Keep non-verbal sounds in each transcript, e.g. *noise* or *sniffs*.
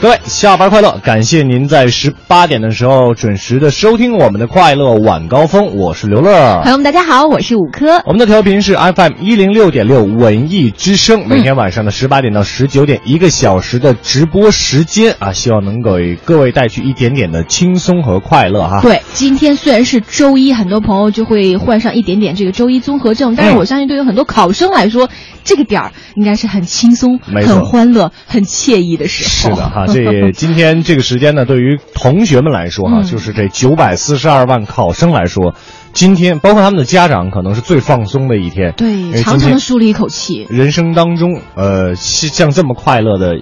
各位下班快乐！感谢您在十八点的时候准时的收听我们的快乐晚高峰，我是刘乐。朋友们，大家好，我是五科。我们的调频是 FM 一零六点六文艺之声，每天晚上的十八点到十九点，一个小时的直播时间啊，希望能给各位带去一点点的轻松和快乐哈。对，今天虽然是周一，很多朋友就会患上一点点这个周一综合症，但是我相信对于很多考生来说，这个点儿应该是很轻松、很欢乐、很惬意的时候。是的哈，这今天这个时间呢，对于同学们来说哈，嗯就是这九百四十二万考生来说，今天包括他们的家长，可能是最放松的一天。对，长长的舒了一口气。人生当中，呃，是像这么快乐的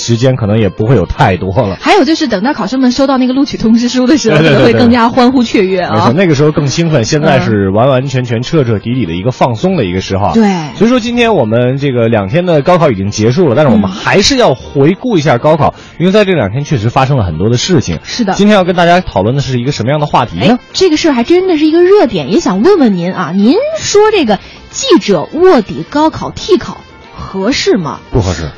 时间，可能也不会有太多了。还有就是，等到考生们收到那个录取通知书的时候，可能会更加欢呼雀跃啊没错，啊。那个时候更兴奋，现在是完完全全彻彻底底的一个放松的一个时候。对所以说今天我们这个两天的高考已经结束了，但是我们嗯还是要回顾一下高考，因为在这两天确实发生了很多的事情。是的今天要跟大家讨论的是一个什么样的话题哎呢？，这个事儿还真的是一个热点，也想问问您啊，您说这个记者卧底高考替考合适吗？不合适。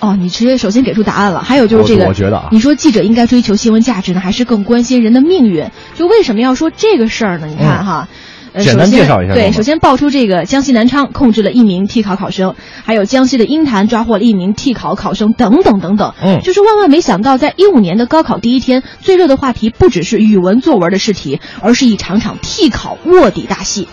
哦，你直接首先给出答案了。还有就是这个，我我觉得啊你说记者应该追求新闻价值呢，还是更关心人的命运？就为什么要说这个事儿呢？你看哈。呃简单介绍一下对首先爆出这个江西南昌控制了一名替考考生，还有江西的鹰潭抓获了一名替考考生，等等等等。嗯就是万万没想到，在一五年的高考第一天，最热的话题不只是语文作文的试题，而是一场场替考卧底大戏。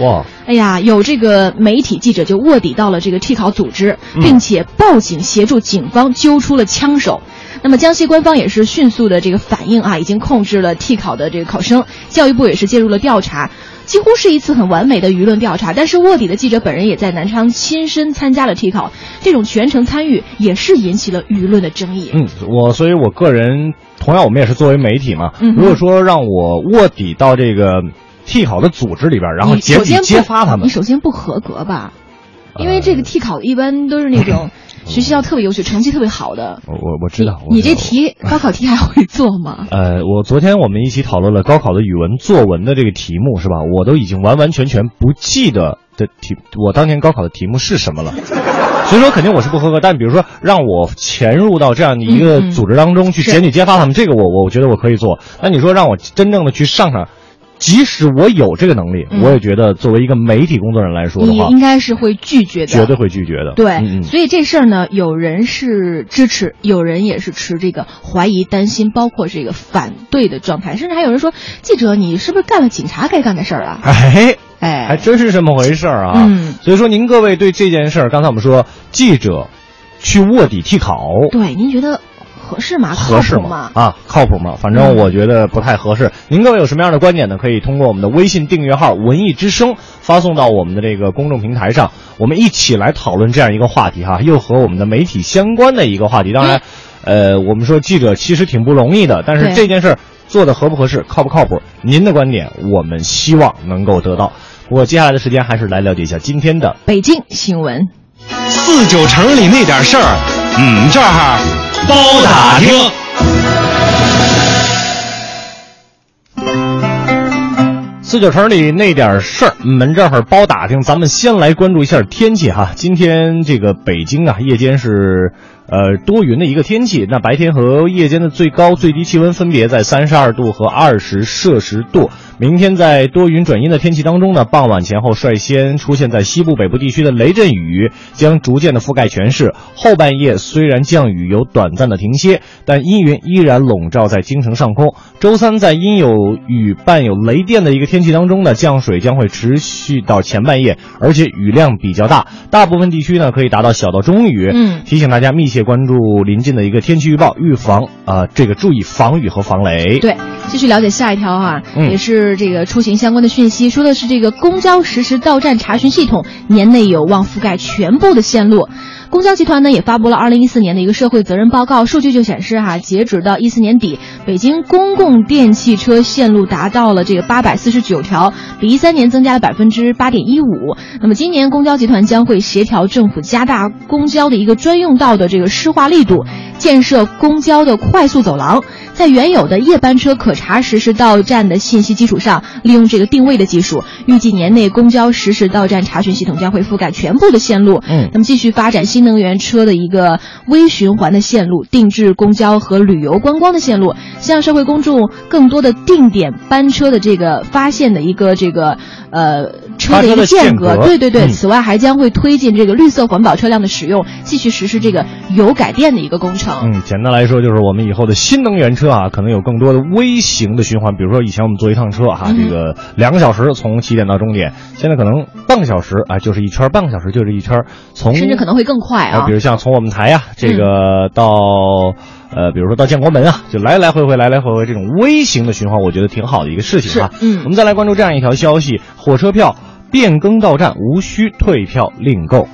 哇，哎呀，有这个媒体记者就卧底到了这个替考组织，嗯并且报警协助警方揪出了枪手。那么江西官方也是迅速的这个反应啊，已经控制了替考的这个考生，教育部也是介入了调查，几乎是一次很完美的舆论调查。但是卧底的记者本人也在南昌亲身参加了替考，这种全程参与也是引起了舆论的争议。嗯，我所以，我个人同样，我们也是作为媒体嘛。嗯如果说让我卧底到这个替考的组织里边，然后你检举首先不揭发他们你，首先不合格吧？因为这个替考一般都是那种 *laughs* 学习要特别优秀、成绩特别好的。我我我知道。你这题 *laughs* 高考题还会做吗？呃，我昨天我们一起讨论了高考的语文作文的这个题目，是吧？我都已经完完全全不记得的题，我当年高考的题目是什么了。*laughs* 所以说肯定我是不合格，但比如说让我潜入到这样的一个组织当中去检举揭发他们，这个我我我觉得我可以做。那你说让我真正的去上场，即使我有这个能力，嗯我也觉得作为一个媒体工作人来说的话你应，该是会拒绝的，绝对会拒绝的。对，嗯嗯所以这事儿呢，有人是支持，有人也是持这个怀疑、担心，包括这个反对的状态，甚至还有人说，记者你是不是干了警察该干的事儿啊？*laughs* 哎，哎，还真是这么回事儿啊。嗯所以说您各位对这件事儿，刚才我们说记者去卧底替考，对，您觉得合适吗？合适吗？啊，靠谱吗？反正嗯我觉得不太合适。您各位有什么样的观点呢？可以通过我们的微信订阅号“文艺之声”发送到我们的这个公众平台上，我们一起来讨论这样一个话题哈，又和我们的媒体相关的一个话题。当然，呃，我们说记者其实挺不容易的，但是这件事儿做的合不合适，靠不靠谱？您的观点我们希望能够得到。不过接下来的时间还是来了解一下今天的北京新闻。四九城里那点事儿，嗯，这儿包打听。四九城里那点事儿，我们这会儿包打听。咱们先来关注一下天气哈。今天这个北京啊，夜间是呃多云的一个天气。那白天和夜间的最高、最低气温分别在三十二度和二十摄氏度。明天在多云转阴的天气当中呢，傍晚前后率先出现在西部、北部地区的雷阵雨将逐渐的覆盖全市。后半夜虽然降雨有短暂的停歇，但阴云依然笼罩在京城上空。周三在阴有雨伴有雷电的一个天气当中呢，降水将会持续到前半夜，而且雨量比较大，大部分地区呢可以达到小到中雨。嗯提醒大家密切。切关注临近的一个天气预报，预防啊、这个注意防雨和防雷。对，继续了解下一条啊、嗯也是这个出行相关的讯息，说的是这个公交实时到站查询系统年内有望覆盖全部的线路。公交集团呢也发布了二零一四年的一个社会责任报告，数据就显示哈，截止到一四年底，北京公共电汽车线路达到了这个八百四十九条，比一三年增加了百分之八点一五。那么今年公交集团将会协调政府加大公交的一个专用道的这个施化力度，建设公交的快速走廊，在原有的夜班车可查实时到站的信息基础上，利用这个定位的技术，预计年内公交实时到站查询系统将会覆盖全部的线路。嗯那么继续发展新能源车的一个微循环的线路，定制公交和旅游观光的线路，向社会公众更多的定点班车的这个发现的一个这个呃车的一个间间隔对对对。嗯此外，还将会推进这个绿色环保车辆的使用，继续实施这个油改电的一个工程。嗯，简单来说就是我们以后的新能源车啊，可能有更多的微型的循环。比如说以前我们坐一趟车哈、嗯这个两个小时从起点到终点，现在可能半个小时啊、就是一圈，半个小时就是一圈。从甚至可能会更快啊比如像从我们台呀、这嗯个到、呃，比如说到建国门啊，就来来回回来来回回这种微型的循环，我觉得挺好的一个事情哈。是嗯我们再来关注这样一条消息：火车票变更到站无需退票另购。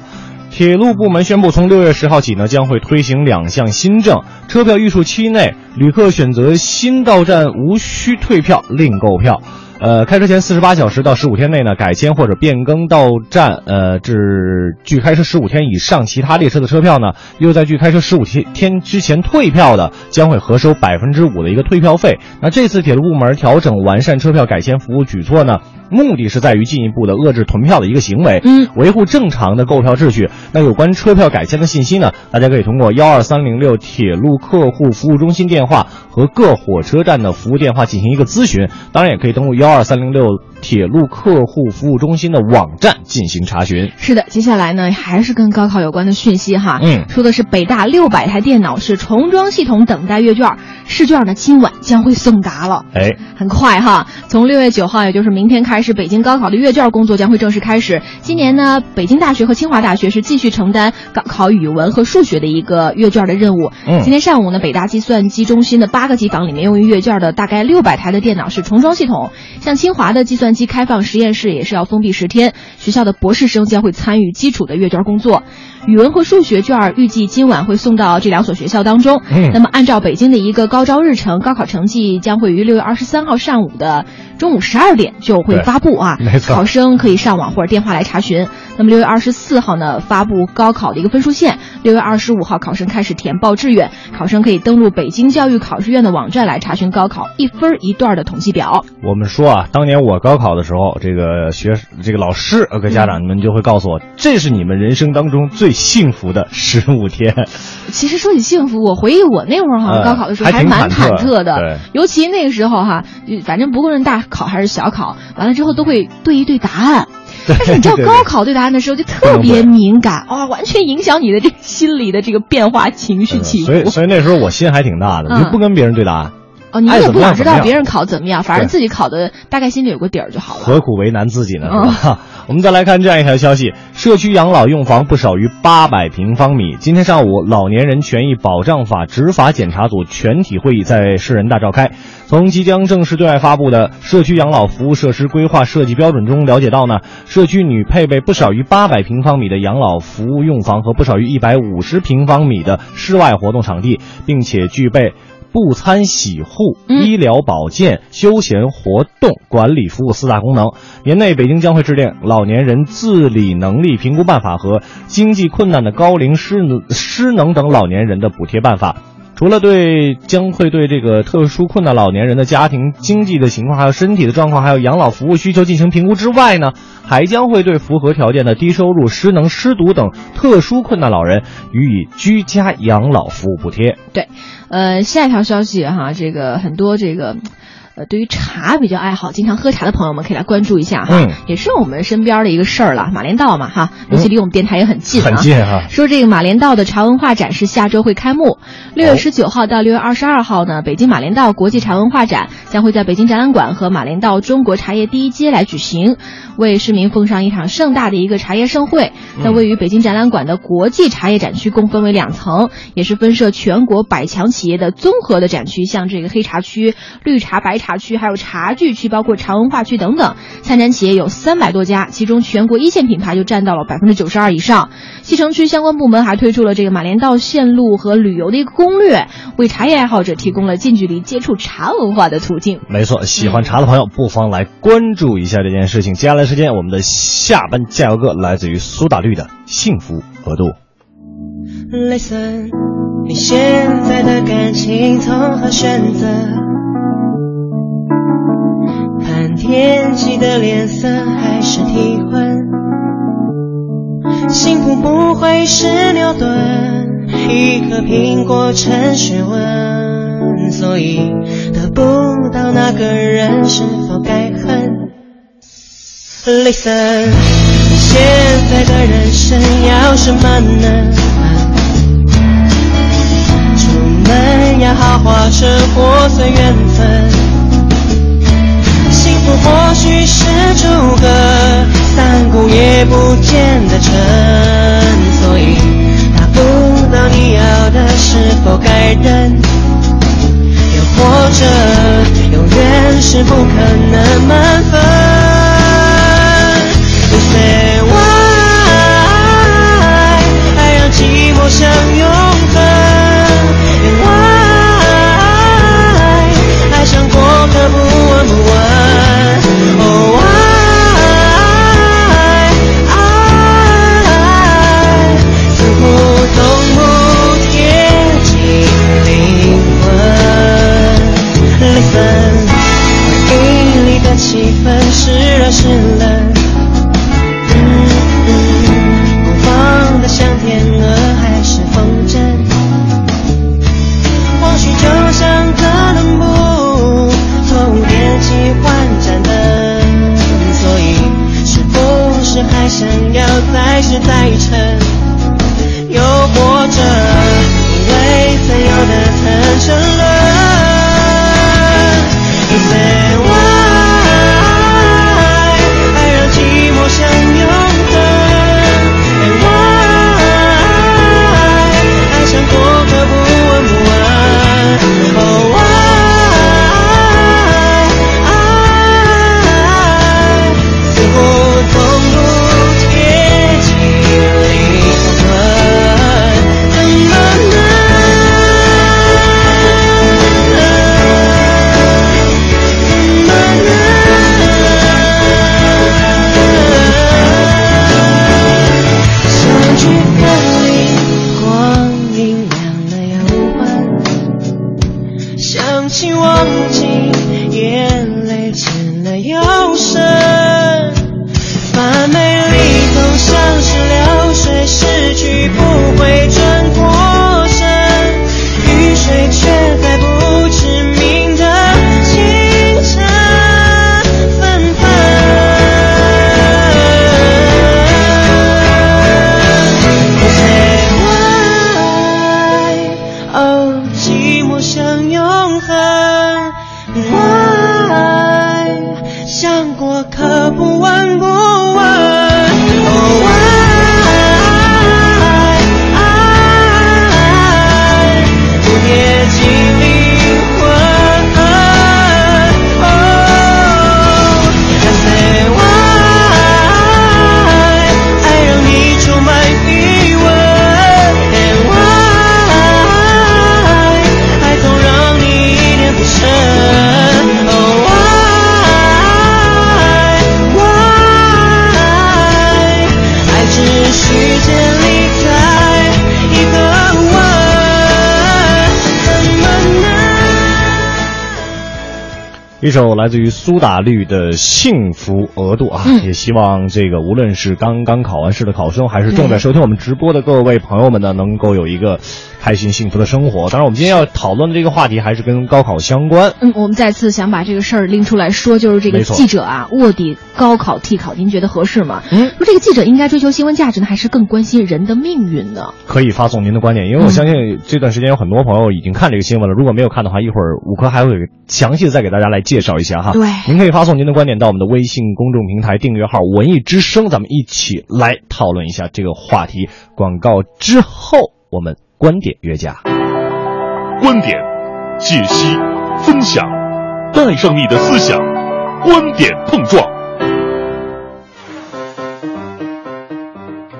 铁路部门宣布，从六月十号起呢，将会推行两项新政：车票预售期内，旅客选择新到站无需退票另购票。呃，开车前四十八小时到十五天内呢，改签或者变更到站，呃，至距开车十五天以上其他列车的车票呢，又在距开车十五天天之前退票的，将会核收百分之五的一个退票费。那这次铁路部门调整完善车票改签服务举措呢，目的是在于进一步的遏制囤票的一个行为，嗯，维护正常的购票秩序。那有关车票改签的信息呢，大家可以通过幺二三零六铁路客户服务中心电话和各火车站的服务电话进行一个咨询，当然也可以登录幺二三零六铁路客户服务中心的网站进行查询。是的，接下来呢还是跟高考有关的讯息哈。嗯说的是北大六百台电脑是重装系统等待阅卷，试卷呢今晚将会送达了。哎，很快哈，从六月九号，也就是明天开始，北京高考的阅卷工作将会正式开始。今年呢，北京大学和清华大学是继续承担高考语文和数学的一个阅卷的任务。嗯今天上午呢，北大计算机中心的八个机房里面用于阅卷的大概六百台的电脑是重装系统。像清华的计算机开放实验室也是要封闭十天，学校的博士生将会参与基础的阅卷工作。语文和数学卷儿预计今晚会送到这两所学校当中。嗯那么按照北京的一个高招日程，高考成绩将会于六月二十三号上午的中午十二点就会发布啊。没错考生可以上网或者电话来查询。那么六月二十四号呢，发布高考的一个分数线。六月二十五号，考生开始填报志愿，考生可以登录北京教育考试院的网站来查询高考一分一段的统计表。我们说啊，当年我高考的时候，这个学这个老师呃，跟家长们就会告诉我，这是你们人生当中最幸福的十五天。其实说起幸福，我回忆我那会儿好像呃高考的时候还是蛮忐忑忑的，对尤其那个时候哈，就反正不论大考还是小考，完了之后都会对一对答案。*laughs* 但是你知道高考对答案的时候就特别敏感，哇、完全影响你的这个心理的这个变化、情绪起伏。所以所以那时候我心还挺大的，嗯就不跟别人对答案，哦，你也不想知道别人考怎么样，反正自己考的大概心里有个底儿就好了。何苦为难自己呢？嗯是吧？我们再来看这样一条消息：社区养老用房不少于八百平方米。今天上午，老年人权益保障法执法检查组全体会议在市人大召开。从即将正式对外发布的《社区养老服务设施规划设计标准》中了解到呢，社区拟配备不少于八百平方米的养老服务用房和不少于一百五十平方米的室外活动场地，并且具备。不参洗护、嗯医疗保健、休闲活动管理服务四大功能。年内，北京将会制定《老年人自理能力评估办法》和《经济困难的高龄失能失能等老年人的补贴办法》。除了对将会对这个特殊困难老年人的家庭经济的情况、还有身体的状况、还有养老服务需求进行评估之外呢，还将会对符合条件的低收入、失能、失独等特殊困难老人予以居家养老服务补贴。对，呃，下一条消息哈，这个很多这个。呃，对于茶比较爱好、经常喝茶的朋友们可以来关注一下哈，嗯也是我们身边的一个事儿了。马连道嘛哈，尤其离我们电台也很近啊。很近哈。说这个马连道的茶文化展是下周会开幕，六月十九号到六月二十二号呢，北京马连道国际茶文化展将会在北京展览馆和马连道中国茶叶第一街来举行，为市民奉上一场盛大的一个茶叶盛会。那位于北京展览馆的国际茶叶展区共分为两层，也是分设全国百强企业的综合的展区，像这个黑茶区、绿茶、白茶区，还有茶具区，包括茶文化区等等。参展企业有三百多家，其中全国一线品牌就占到了百分之九十二以上。西城区相关部门还推出了这个马连道线路和旅游的一个攻略，为茶叶爱好者提供了近距离接触茶文化的途径。没错，喜欢茶的朋友不妨来关注一下这件事情。接下来时间，我们的下班加油歌来自于苏打绿的《幸福额度》。Listen，你现在的感情从何选择？看天气的脸色还是体温？幸福不会是牛顿，一颗苹果成学问，所以得不到那个人是否该恨？Listen，现在的人生要什么呢？出门要豪华车或随缘分，福或许是诸葛，三顾也不见得成，所以达不到你要的是否该等？又或者永远是不可能吗首来自于苏打绿的《幸福额度》啊，嗯。也希望这个无论是刚刚考完试的考生，还是正在收听我们直播的各位朋友们呢，能够有一个开心幸福的生活。当然，我们今天要讨论的这个话题还是跟高考相关。嗯，我们再次想把这个事儿拎出来说，就是这个记者啊卧底高考替考，您觉得合适吗？嗯说这个记者应该追求新闻价值呢，还是更关心人的命运呢？可以发送您的观点，因为我相信这段时间有很多朋友已经看这个新闻了。如果没有看的话，一会儿五科还会详细的再给大家来介绍一下哈。对您可以发送您的观点到我们的微信公众平台订阅号“文艺之声”，咱们一起来讨论一下这个话题。广告之后，我们观点约架。观点、解析、分享，带上你的思想，观点碰撞。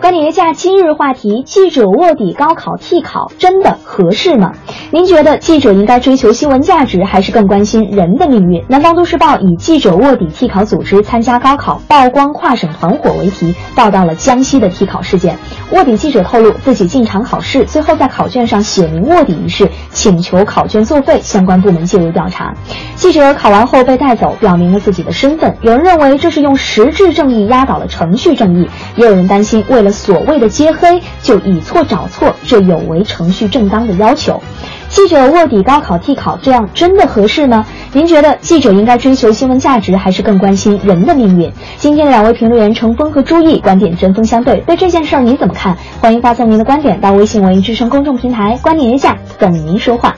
观点约架今日话题：记者卧底高考替考真的合适吗？您觉得记者应该追求新闻价值，还是更关心人的命运？南方都市报以“记者卧底替考组织参加高考曝光跨省团伙”为题，报道了江西的替考事件。卧底记者透露，自己进场考试，最后在考卷上写明卧底一事，请求考卷作废，相关部门介入调查。记者考完后被带走，表明了自己的身份。有人认为这是用实质正义压倒了程序正义，也有人担心为了所谓的揭黑就以错找错，这有违程序正当的要求。记者卧底高考替考，这样真的合适吗？您觉得记者应该追求新闻价值，还是更关心人的命运？今天的两位评论员程峰和朱毅观点针锋相对，对这件事儿您怎么看？欢迎发送您的观点到微信文艺之声公众平台“观点一下”，等您说话。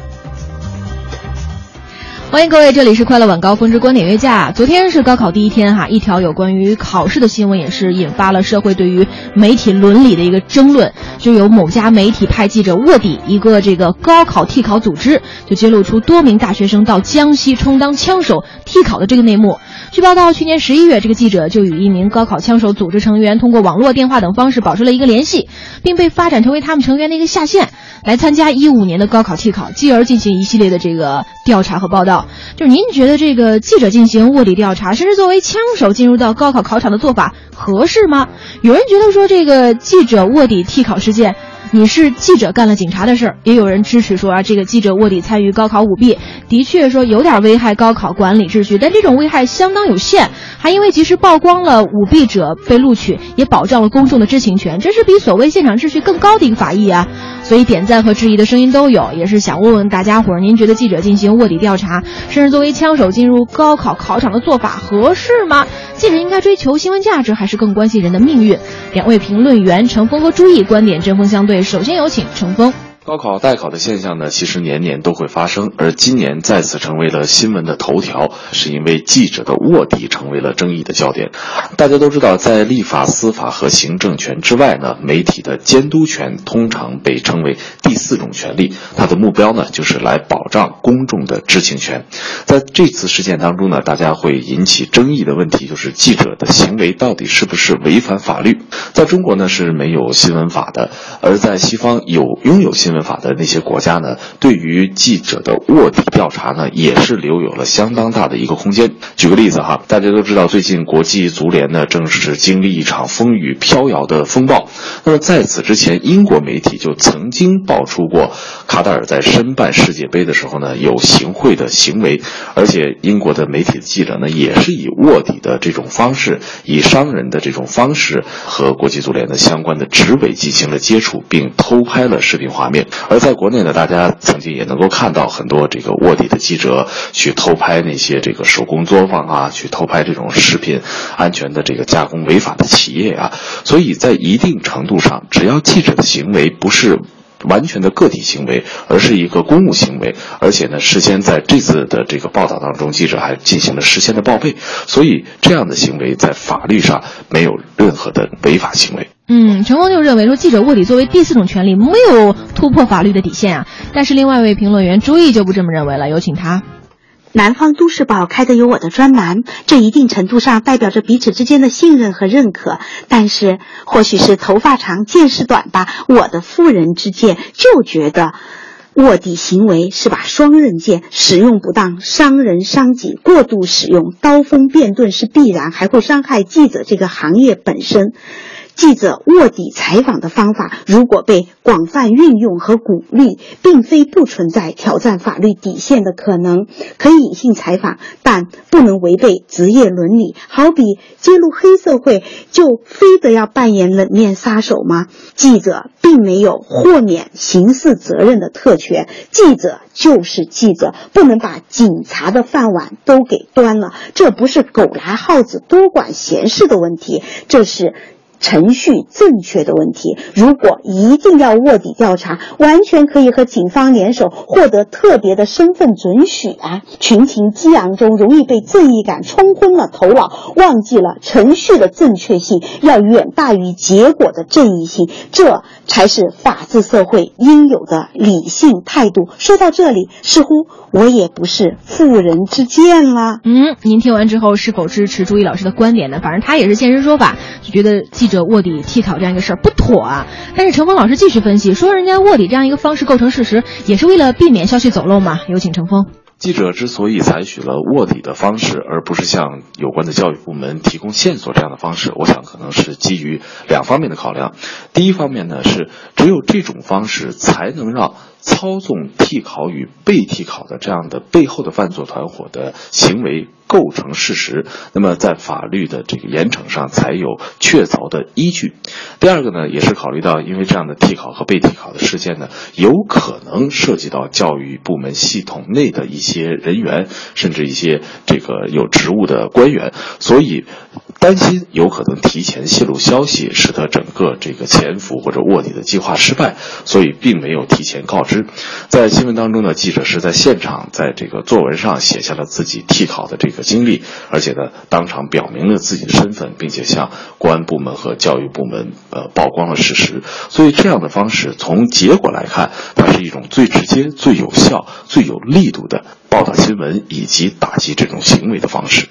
欢迎各位，这里是快乐晚高峰之观点约架。昨天是高考第一天哈，一条有关于考试的新闻也是引发了社会对于媒体伦理的一个争论。就有某家媒体派记者卧底一个这个高考替考组织，就揭露出多名大学生到江西充当枪手替考的这个内幕。据报道，去年十一月，这个记者就与一名高考枪手组织成员通过网络、电话等方式保持了一个联系，并被发展成为他们成员的一个下线，来参加一五年的高考替考，继而进行一系列的这个调查和报道。就是您觉得这个记者进行卧底调查，甚至作为枪手进入到高考考场的做法合适吗？有人觉得说这个记者卧底替考事件。你是记者干了警察的事儿，也有人支持说啊，这个记者卧底参与高考舞弊，的确说有点危害高考管理秩序，但这种危害相当有限，还因为及时曝光了舞弊者被录取，也保障了公众的知情权，这是比所谓现场秩序更高的一个法益啊。所以点赞和质疑的声音都有，也是想问问大家伙儿，您觉得记者进行卧底调查，甚至作为枪手进入高考考场的做法合适吗？记者应该追求新闻价值，还是更关心人的命运？两位评论员程峰和朱毅观点针锋相对。首先有请程峰。高考代考的现象呢，其实年年都会发生，而今年再次成为了新闻的头条，是因为记者的卧底成为了争议的焦点。大家都知道，在立法、司法和行政权之外呢，媒体的监督权通常被称为第四种权利，它的目标呢，就是来保障公众的知情权。在这次事件当中呢，大家会引起争议的问题就是记者的行为到底是不是违反法律？在中国呢是没有新闻法的，而在西方有拥有新闻法的那些国家呢，对于记者的卧底调查呢，也是留有了相当大的一个空间。举个例子哈，大家都知道，最近国际足联呢正是经历一场风雨飘摇的风暴。那么在此之前，英国媒体就曾经爆出过卡塔尔在申办世界杯的时候呢有行贿的行为，而且英国的媒体的记者呢也是以卧底的这种方式，以商人的这种方式和国际足联的相关的执委进行了接触，并偷拍了视频画面。而在国内呢，大家曾经也能够看到很多这个卧底的记者去偷拍那些这个手工作坊啊，去偷拍这种食品安全的这个加工违法的企业啊。所以在一定程度上，只要记者的行为不是。完全的个体行为，而是一个公务行为，而且呢，事先在这次的这个报道当中，记者还进行了事先的报备，所以这样的行为在法律上没有任何的违法行为。嗯，陈峰就认为说，记者卧底作为第四种权利，没有突破法律的底线啊。但是另外一位评论员朱毅就不这么认为了，有请他。南方都市报开的有我的专栏，这一定程度上代表着彼此之间的信任和认可。但是，或许是头发长见识短吧，我的妇人之见就觉得，卧底行为是把双刃剑，使用不当伤人伤己，过度使用刀锋辩盾是必然，还会伤害记者这个行业本身。记者卧底采访的方法如果被广泛运用和鼓励，并非不存在挑战法律底线的可能。可以隐性采访，但不能违背职业伦理。好比揭露黑社会，就非得要扮演冷面杀手吗？记者并没有豁免刑事责任的特权，记者就是记者，不能把警察的饭碗都给端了。这不是狗拿耗子多管闲事的问题，这是。程序正确的问题，如果一定要卧底调查，完全可以和警方联手，获得特别的身份准许啊！群情激昂中，容易被正义感冲昏了头脑，忘记了程序的正确性要远大于结果的正义性，这才是法治社会应有的理性态度。说到这里，似乎我也不是妇人之见了。嗯，您听完之后是否支持朱毅老师的观点呢？反正他也是现身说法，就觉得记者。卧底替考这样一个事儿不妥啊！但是程峰老师继续分析说，人家卧底这样一个方式构成事实，也是为了避免消息走漏嘛。有请程峰。记者之所以采取了卧底的方式，而不是向有关的教育部门提供线索这样的方式，我想可能是基于两方面的考量。第一方面呢，是只有这种方式才能让。操纵替考与被替考的这样的背后的犯罪团伙的行为构成事实，那么在法律的这个严惩上才有确凿的依据。第二个呢，也是考虑到，因为这样的替考和被替考的事件呢，有可能涉及到教育部门系统内的一些人员，甚至一些这个有职务的官员，所以担心有可能提前泄露消息，使得整个这个潜伏或者卧底的计划失败，所以并没有提前告知。在新闻当中呢，记者是在现场，在这个作文上写下了自己替考的这个经历，而且呢，当场表明了自己的身份，并且向公安部门和教育部门呃曝光了事实。所以这样的方式，从结果来看，它是一种最直接、最有效、最有力度的报道新闻以及打击这种行为的方式。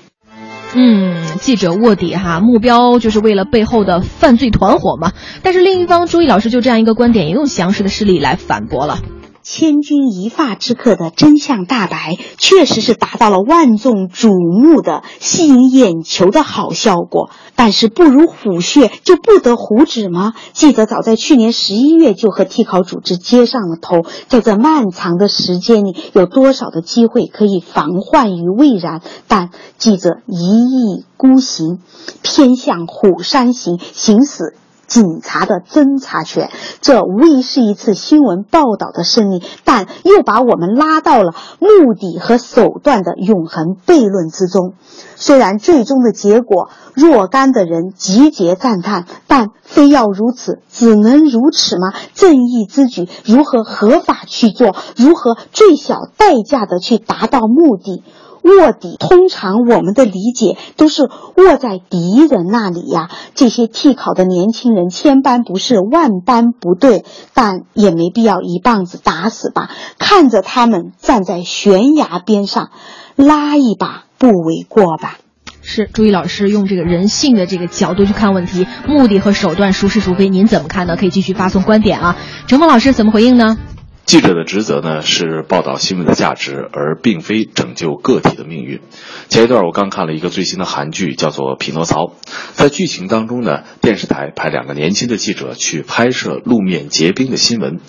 嗯，记者卧底哈，目标就是为了背后的犯罪团伙嘛。但是另一方，朱毅老师就这样一个观点，也用详实的事例来反驳了。千钧一发之刻的真相大白，确实是达到了万众瞩目的、吸引眼球的好效果。但是不如虎穴，就不得虎指吗？记者早在去年十一月就和替考组织接上了头，在这漫长的时间里，有多少的机会可以防患于未然？但记者一意孤行，偏向虎山行，行死。警察的侦查权，这无疑是一次新闻报道的胜利，但又把我们拉到了目的和手段的永恒悖论之中。虽然最终的结果若干的人集结赞叹，但非要如此，只能如此吗？正义之举如何合法去做？如何最小代价的去达到目的？卧底通常我们的理解都是卧在敌人那里呀。这些替考的年轻人千般不是万般不对，但也没必要一棒子打死吧。看着他们站在悬崖边上，拉一把不为过吧。是朱毅老师用这个人性的这个角度去看问题，目的和手段孰是孰非，您怎么看呢？可以继续发送观点啊。陈峰老师怎么回应呢？记者的职责呢是报道新闻的价值，而并非拯救个体的命运。前一段我刚看了一个最新的韩剧，叫做《匹诺曹》。在剧情当中呢，电视台派两个年轻的记者去拍摄路面结冰的新闻。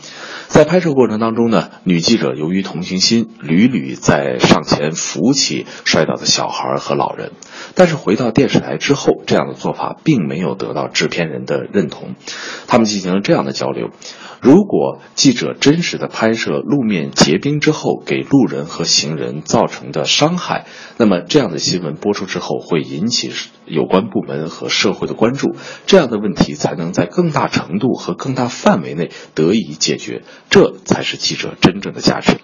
在拍摄过程当中呢，女记者由于同情心，屡屡在上前扶起摔倒的小孩和老人。但是回到电视台之后，这样的做法并没有得到制片人的认同。他们进行了这样的交流。如果记者真实的拍摄路面结冰之后给路人和行人造成的伤害，那么这样的新闻播出之后会引起有关部门和社会的关注，这样的问题才能在更大程度和更大范围内得以解决，这才是记者真正的价值。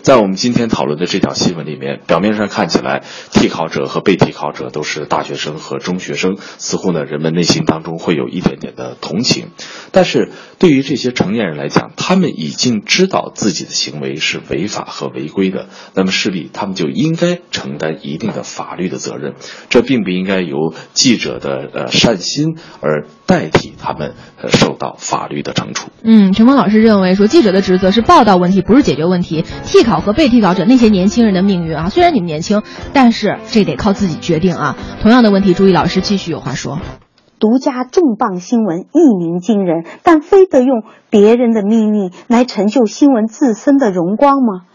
在我们今天讨论的这条新闻里面，表面上看起来替考者和被替考者都是大学生和中学生，似乎呢人们内心当中会有一点点的同情。但是对于这些成年人来讲，他们已经知道自己的行为是违法和违规的，那么势必他们就应该承担一定的法律的责任。这并不应该由记者的呃善心而代替他们受到法律的惩处。嗯，陈峰老师认为说，记者的职责是报道问题，不是解决问题。替考和被替考者那些年轻人的命运啊，虽然你们年轻，但是这得靠自己决定啊。同样的问题，朱毅老师继续有话说。独家重磅新闻一鸣惊人，但非得用别人的命运来成就新闻自身的荣光吗？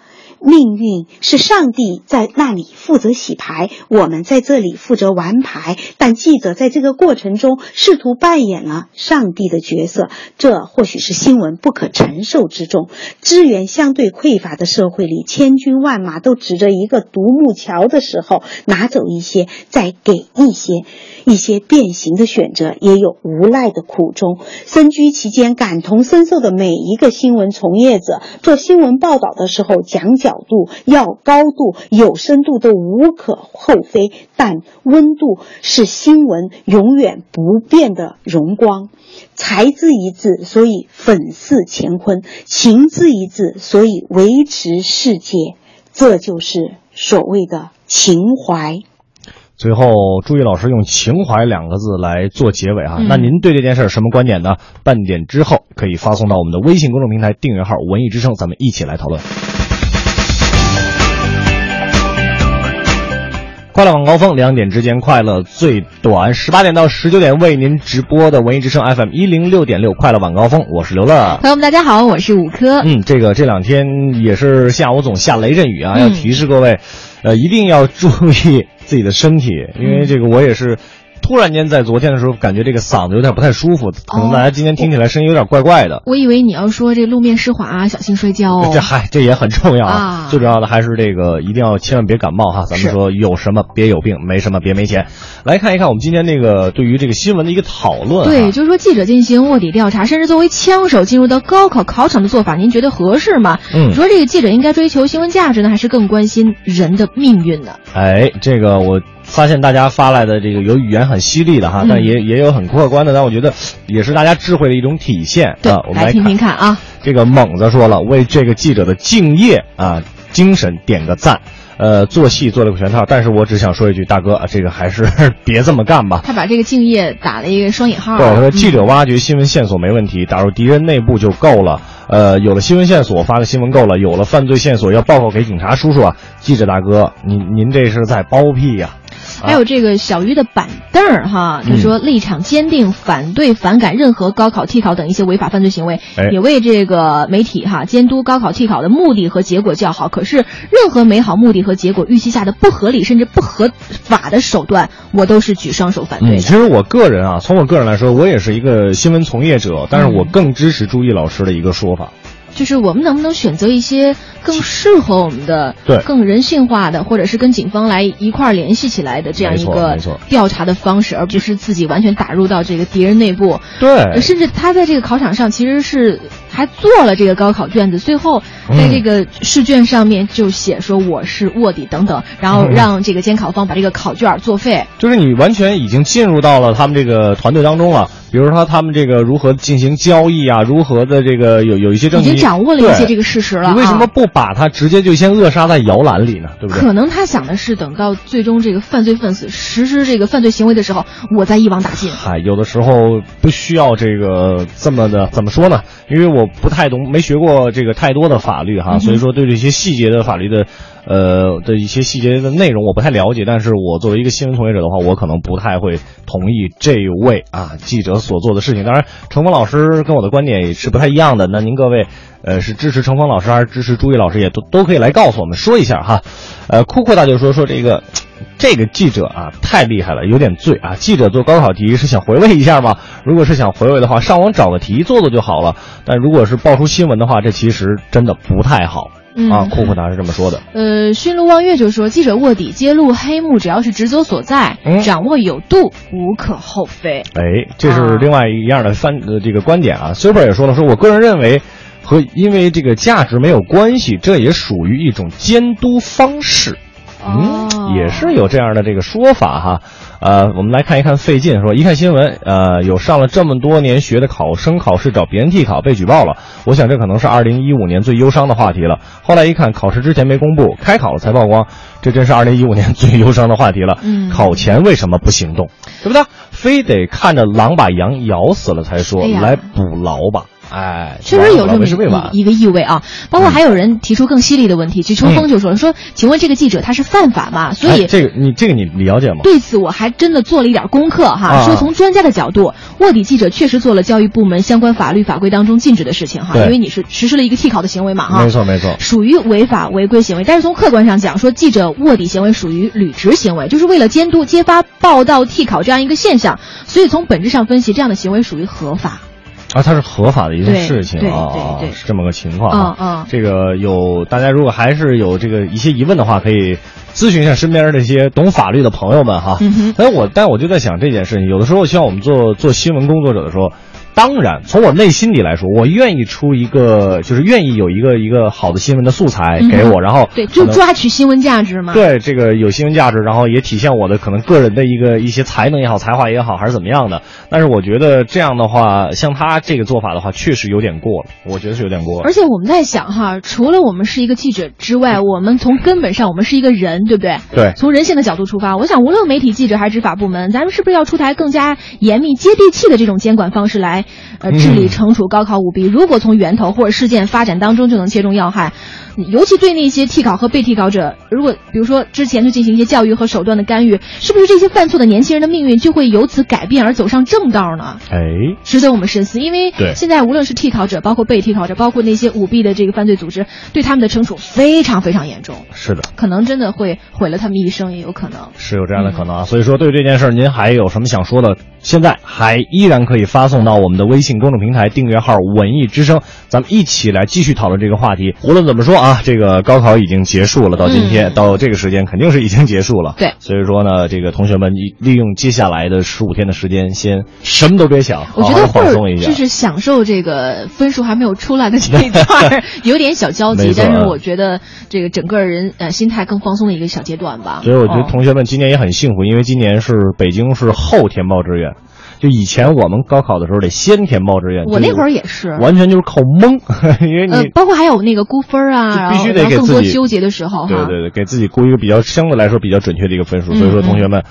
命运是上帝在那里负责洗牌，我们在这里负责玩牌。但记者在这个过程中试图扮演了上帝的角色，这或许是新闻不可承受之重。资源相对匮乏的社会里，千军万马都指着一个独木桥的时候，拿走一些，再给一些，一些变形的选择，也有无奈的苦衷。身居其间，感同身受的每一个新闻从业者，做新闻报道的时候讲讲角度、要高度、有深度都无可厚非，但温度是新闻永远不变的荣光。才字一字，所以粉饰乾坤；情字一字，所以维持世界。这就是所谓的情怀。最后，朱毅老师用“情怀”两个字来做结尾啊。那您对这件事儿什么观点呢？半点之后可以发送到我们的微信公众平台订阅号“文艺之声”，咱们一起来讨论。快乐晚高峰，两点之间快乐最短，十八点到十九点为您直播的文艺之声 FM 一零六点六，快乐晚高峰，我是刘乐。朋友们，大家好，我是五科。嗯，这个这两天也是下午总下雷阵雨啊，嗯要提示各位，呃，一定要注意自己的身体，因为这个我也是。突然间在昨天的时候，感觉这个嗓子有点不太舒服，可能大家今天听起来声音有点怪怪的。我以为你要说这路面湿滑啊，小心摔跤哦。*laughs* 这嗨，这也很重要啊最重要的还是这个，一定要千万别感冒哈。咱们说有什么别有病，没什么别没钱。来看一看我们今天这个对于这个新闻的一个讨论、啊。对，就是说记者进行卧底调查，甚至作为枪手进入到高考考场的做法，您觉得合适吗？嗯你说这个记者应该追求新闻价值呢，还是更关心人的命运呢？哎，这个我发现大家发来的这个有语言很犀利的哈，嗯但也也有很客观的，但我觉得 *sniffs* 也是大家智慧的一种体现对，啊。我们来听听看啊。这个猛子说了，为这个记者的敬业啊精神点个赞。呃，做戏做了个全套，但是我只想说一句，大哥，啊这个还是 *laughs* 别这么干吧。他把这个敬业打了一个双引号。对，他说嗯记者挖掘新闻线索没问题，打入敌人内部就够了。呃，有了新闻线索，发个新闻够了；有了犯罪线索，要报告给警察叔叔啊。记者大哥，您您这是在包庇呀、还有这个小鱼的板凳儿哈，嗯他说立场坚定，反对反感任何高考替考等一些违法犯罪行为，哎也为这个媒体哈监督高考替考的目的和结果叫好。可是任何美好目的和结果预期下的不合理甚至不合法的手段，我都是举双手反对嗯，其实我个人啊，从我个人来说，我也是一个新闻从业者，但是我嗯更支持朱毅老师的一个说法。就是我们能不能选择一些更适合我们的、对。更人性化的，或者是跟警方来一块儿联系起来的这样一个没错。调查的方式，而不是自己完全打入到这个敌人内部。对。呃甚至他在这个考场上其实是还做了这个高考卷子，最后嗯在这个试卷上面就写说我是卧底等等，然后让这个监考方把这个考卷作废。就是你完全已经进入到了他们这个团队当中了，比如说他们这个如何进行交易啊，如何的这个有有一些证据，已经掌握了一些这个事实了你为什么啊不把他直接就先扼杀在摇篮里呢？对不对？可能他想的是，等到最终这个犯罪分子实施这个犯罪行为的时候，我再一网打尽。嗨，有的时候不需要这个这么的，怎么说呢？因为我不太懂，没学过这个太多的法律哈，嗯所以说对这些细节的法律的，呃的一些细节的内容我不太了解。但是我作为一个新闻从业者的话，我可能不太会同意这位啊记者所做的事情。当然，程峰老师跟我的观点也是不太一样的。那您各位，呃，是支持程峰老师还是支持朱毅老师，也都都可以来告诉我们说一下哈。呃，酷酷大就说说这个。这个记者啊，太厉害了，有点醉啊！记者做高考题是想回味一下吗？如果是想回味的话，上网找个题做做就好了。但如果是爆出新闻的话，这其实真的不太好、嗯啊。库库达是这么说的。呃，驯鹿望月就说，记者卧底揭露黑幕，只要是职责所在，嗯掌握有度，无可厚非。哎，这是啊另外一样的翻呃这个观点啊。Super 也说了，说我个人认为和因为这个价值没有关系，这也属于一种监督方式。哦嗯，也是有这样的这个说法哈。呃，我们来看一看费劲说，一看新闻，呃，有上了这么多年学的考生考试找别人替考被举报了，我想这可能是二零一五年最忧伤的话题了。后来一看，考试之前没公布，开考了才曝光，这真是二零一五年最忧伤的话题了。嗯考前为什么不行动？对不对？非得看着狼把羊咬死了才说、哎来捕牢吧。哎，确实有这么没事未完。一一个意味啊。包括还有人提出更犀利的问题，去秋风就说说，请问这个记者他是犯法吗？所以哎这个你这个你了解吗？对此我还真的做了一点功课哈，啊说从专家的角度，卧底记者确实做了教育部门相关法律法规当中禁止的事情哈，因为你是实施了一个替考的行为嘛哈，没错没错。属于违法违规行为。但是从客观上讲，说记者卧底行为属于履职行为，就是为了监督揭发报道替考这样一个现象，所以从本质上分析，这样的行为属于合法。啊，它是合法的一件事情对啊，是这么个情况啊。嗯嗯这个有大家如果还是有这个一些疑问的话，可以咨询一下身边这些懂法律的朋友们哈。嗯哼但我但我就在想这件事情，有的时候像我们做做新闻工作者的时候，当然从我内心里来说，我愿意出一个就是愿意有一个一个好的新闻的素材给我，然后对，就抓取新闻价值嘛。对这个有新闻价值，然后也体现我的可能个人的一个一些才能也好，才华也好，还是怎么样的。但是我觉得这样的话，像他这个做法的话，确实有点过了，我觉得是有点过了而。且我们在想哈，除了我们是一个记者之外，我们从根本上我们是一个人，对不对？对从人性的角度出发，我想无论媒体记者还是执法部门，咱们是不是要出台更加严密、接地气的这种监管方式来，呃，治理、嗯惩处高考舞弊？如果从源头或者事件发展当中就能切中要害，尤其对那些替考和被替考者，如果比如说之前就进行一些教育和手段的干预，是不是这些犯错的年轻人的命运就会由此改变而走上正道呢？哎，值得我们深思，因为现在无论是替考者，包括被替考者，包括那些舞弊的这个犯罪组织，对他们的惩处非常非常严重，是的。可能真的会毁了他们一生，也有可能。是有这样的可能啊，所以说对于这件事儿，您还有什么想说的？现在还依然可以发送到我们的微信公众平台订阅号“文艺之声”，咱们一起来继续讨论这个话题。无论怎么说啊，这个高考已经结束了，到今天、嗯到这个时间肯定是已经结束了。对所以说呢，这个同学们利利用接下来的十五天的时间，先什么都别想，好好的我觉得放松一下。就是享受这个分数还没有出来的这 *laughs* *laughs* 一段，有点小焦急，但是我觉得这个整个人呃心态更放松的一个小阶段吧。所以我觉得哦同学们今年也很幸福，因为今年是北京是后填报志愿。就以前我们高考的时候得先填报志愿，我那会儿也是，完全就是靠蒙，*laughs* 因为你、呃，包括还有那个估分啊，必须得给自己纠结的时候。对对对，给自己估一个比较相对来说比较准确的一个分数。所以说，嗯同学们。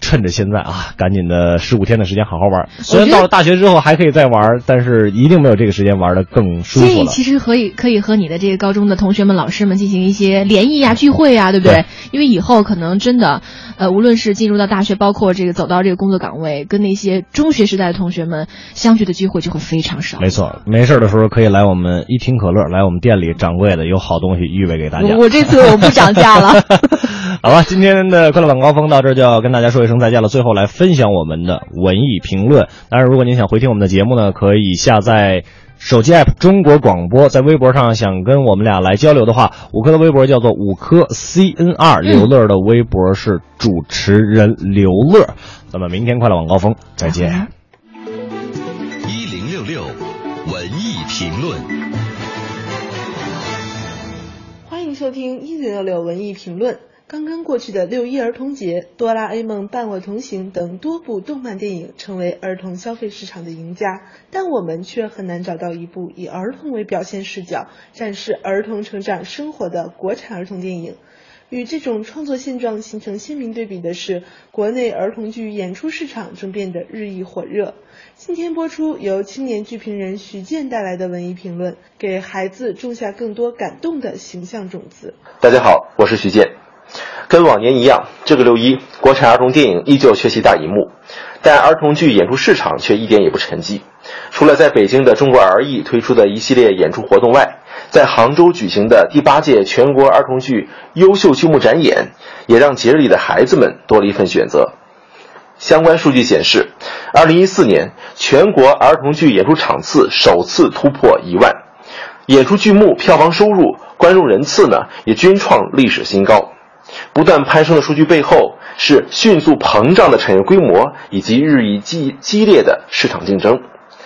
趁着现在啊，赶紧的十五天的时间好好玩。虽然到了大学之后还可以再玩，但是一定没有这个时间玩的更舒服了。建议其实可以可以和你的这个高中的同学们、老师们进行一些联谊啊、聚会啊，对不对？对因为以后可能真的，呃，无论是进入到大学，包括这个走到这个工作岗位，跟那些中学时代的同学们相聚的机会就会非常少。没错，没事儿的时候可以来我们一听可乐，来我们店里掌柜的有好东西预备给大家。我我这次我不涨价了。*laughs* 好吧，今天的快乐晚高峰到这儿就要跟大家说一声再见了。最后来分享我们的文艺评论。当然，如果您想回听我们的节目呢，可以下载手机 app 中国广播，在微博上想跟我们俩来交流的话，五科的微博叫做五科 CNR，刘乐的微博是主持人刘乐。咱们明天快乐晚高峰再见。一零六六文艺评论。欢迎收听一零六六文艺评论。刚刚过去的六一儿童节，《哆啦 A 梦伴我同行》等多部动漫电影成为儿童消费市场的赢家，但我们却很难找到一部以儿童为表现视角、展示儿童成长生活的国产儿童电影。与这种创作现状形成鲜明对比的是，国内儿童剧演出市场正变得日益火热。今天播出由青年剧评人徐健带来的文艺评论，给孩子种下更多感动的形象种子。大家好，我是徐健。跟往年一样，这个六一，国产儿童电影依旧缺席大荧幕，但儿童剧演出市场却一点也不沉寂。除了在北京的中国儿艺推出的一系列演出活动外，在杭州举行的第八届全国儿童剧优秀剧目展演，也让节日里的孩子们多了一份选择。相关数据显示，二零一四年全国儿童剧演出场次首次突破一万，演出剧目票房收入、观众人次呢也均创历史新高。不断攀升的数据背后，是迅速膨胀的产业规模以及日益激激烈的市场竞争。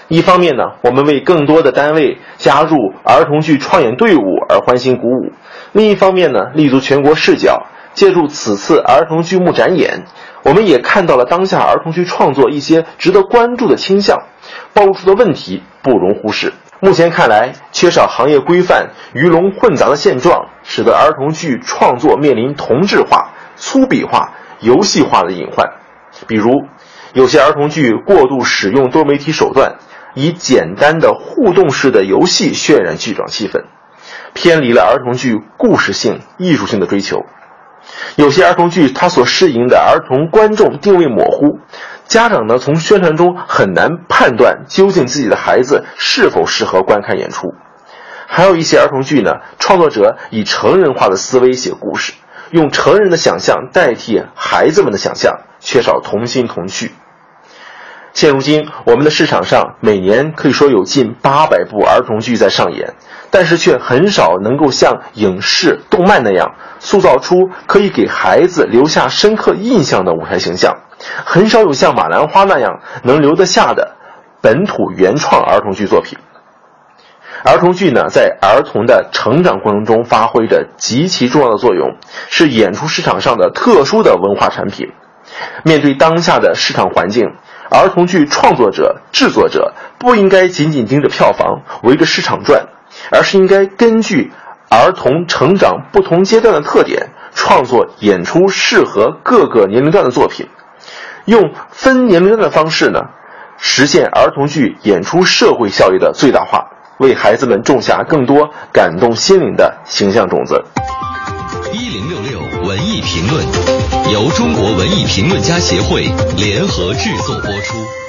一方面呢，我们为更多的单位加入儿童剧创演队伍而欢欣鼓舞；另一方面呢，立足全国视角，借助此次儿童剧目展演，我们也看到了当下儿童剧创作一些值得关注的倾向，暴露出的问题不容忽视。目前看来，缺少行业规范、鱼龙混杂的现状，使得儿童剧创作面临同质化、粗鄙化、游戏化的隐患。比如，有些儿童剧过度使用多媒体手段，以简单的互动式的游戏渲染剧场气氛，偏离了儿童剧故事性、艺术性的追求。有些儿童剧它所适应的儿童观众定位模糊，家长呢从宣传中很难判断究竟自己的孩子是否适合观看演出。还有一些儿童剧呢，创作者以成人化的思维写故事，用成人的想象代替孩子们的想象，缺少童心童趣。现如今，我们的市场上每年可以说有近八百部儿童剧在上演，但是却很少能够像影视、动漫那样塑造出可以给孩子留下深刻印象的舞台形象，很少有像《马兰花》那样能留得下的本土原创儿童剧作品。儿童剧呢，在儿童的成长过程中发挥着极其重要的作用，是演出市场上的特殊的文化产品。面对当下的市场环境，儿童剧创作者、制作者不应该仅仅盯着票房、围着市场转，而是应该根据儿童成长不同阶段的特点，创作演出适合各个年龄段的作品，用分年龄段的方式呢，实现儿童剧演出社会效益的最大化，为孩子们种下更多感动心灵的形象种子。一零六六文艺评论，由中国文艺评论家协会联合制作播出。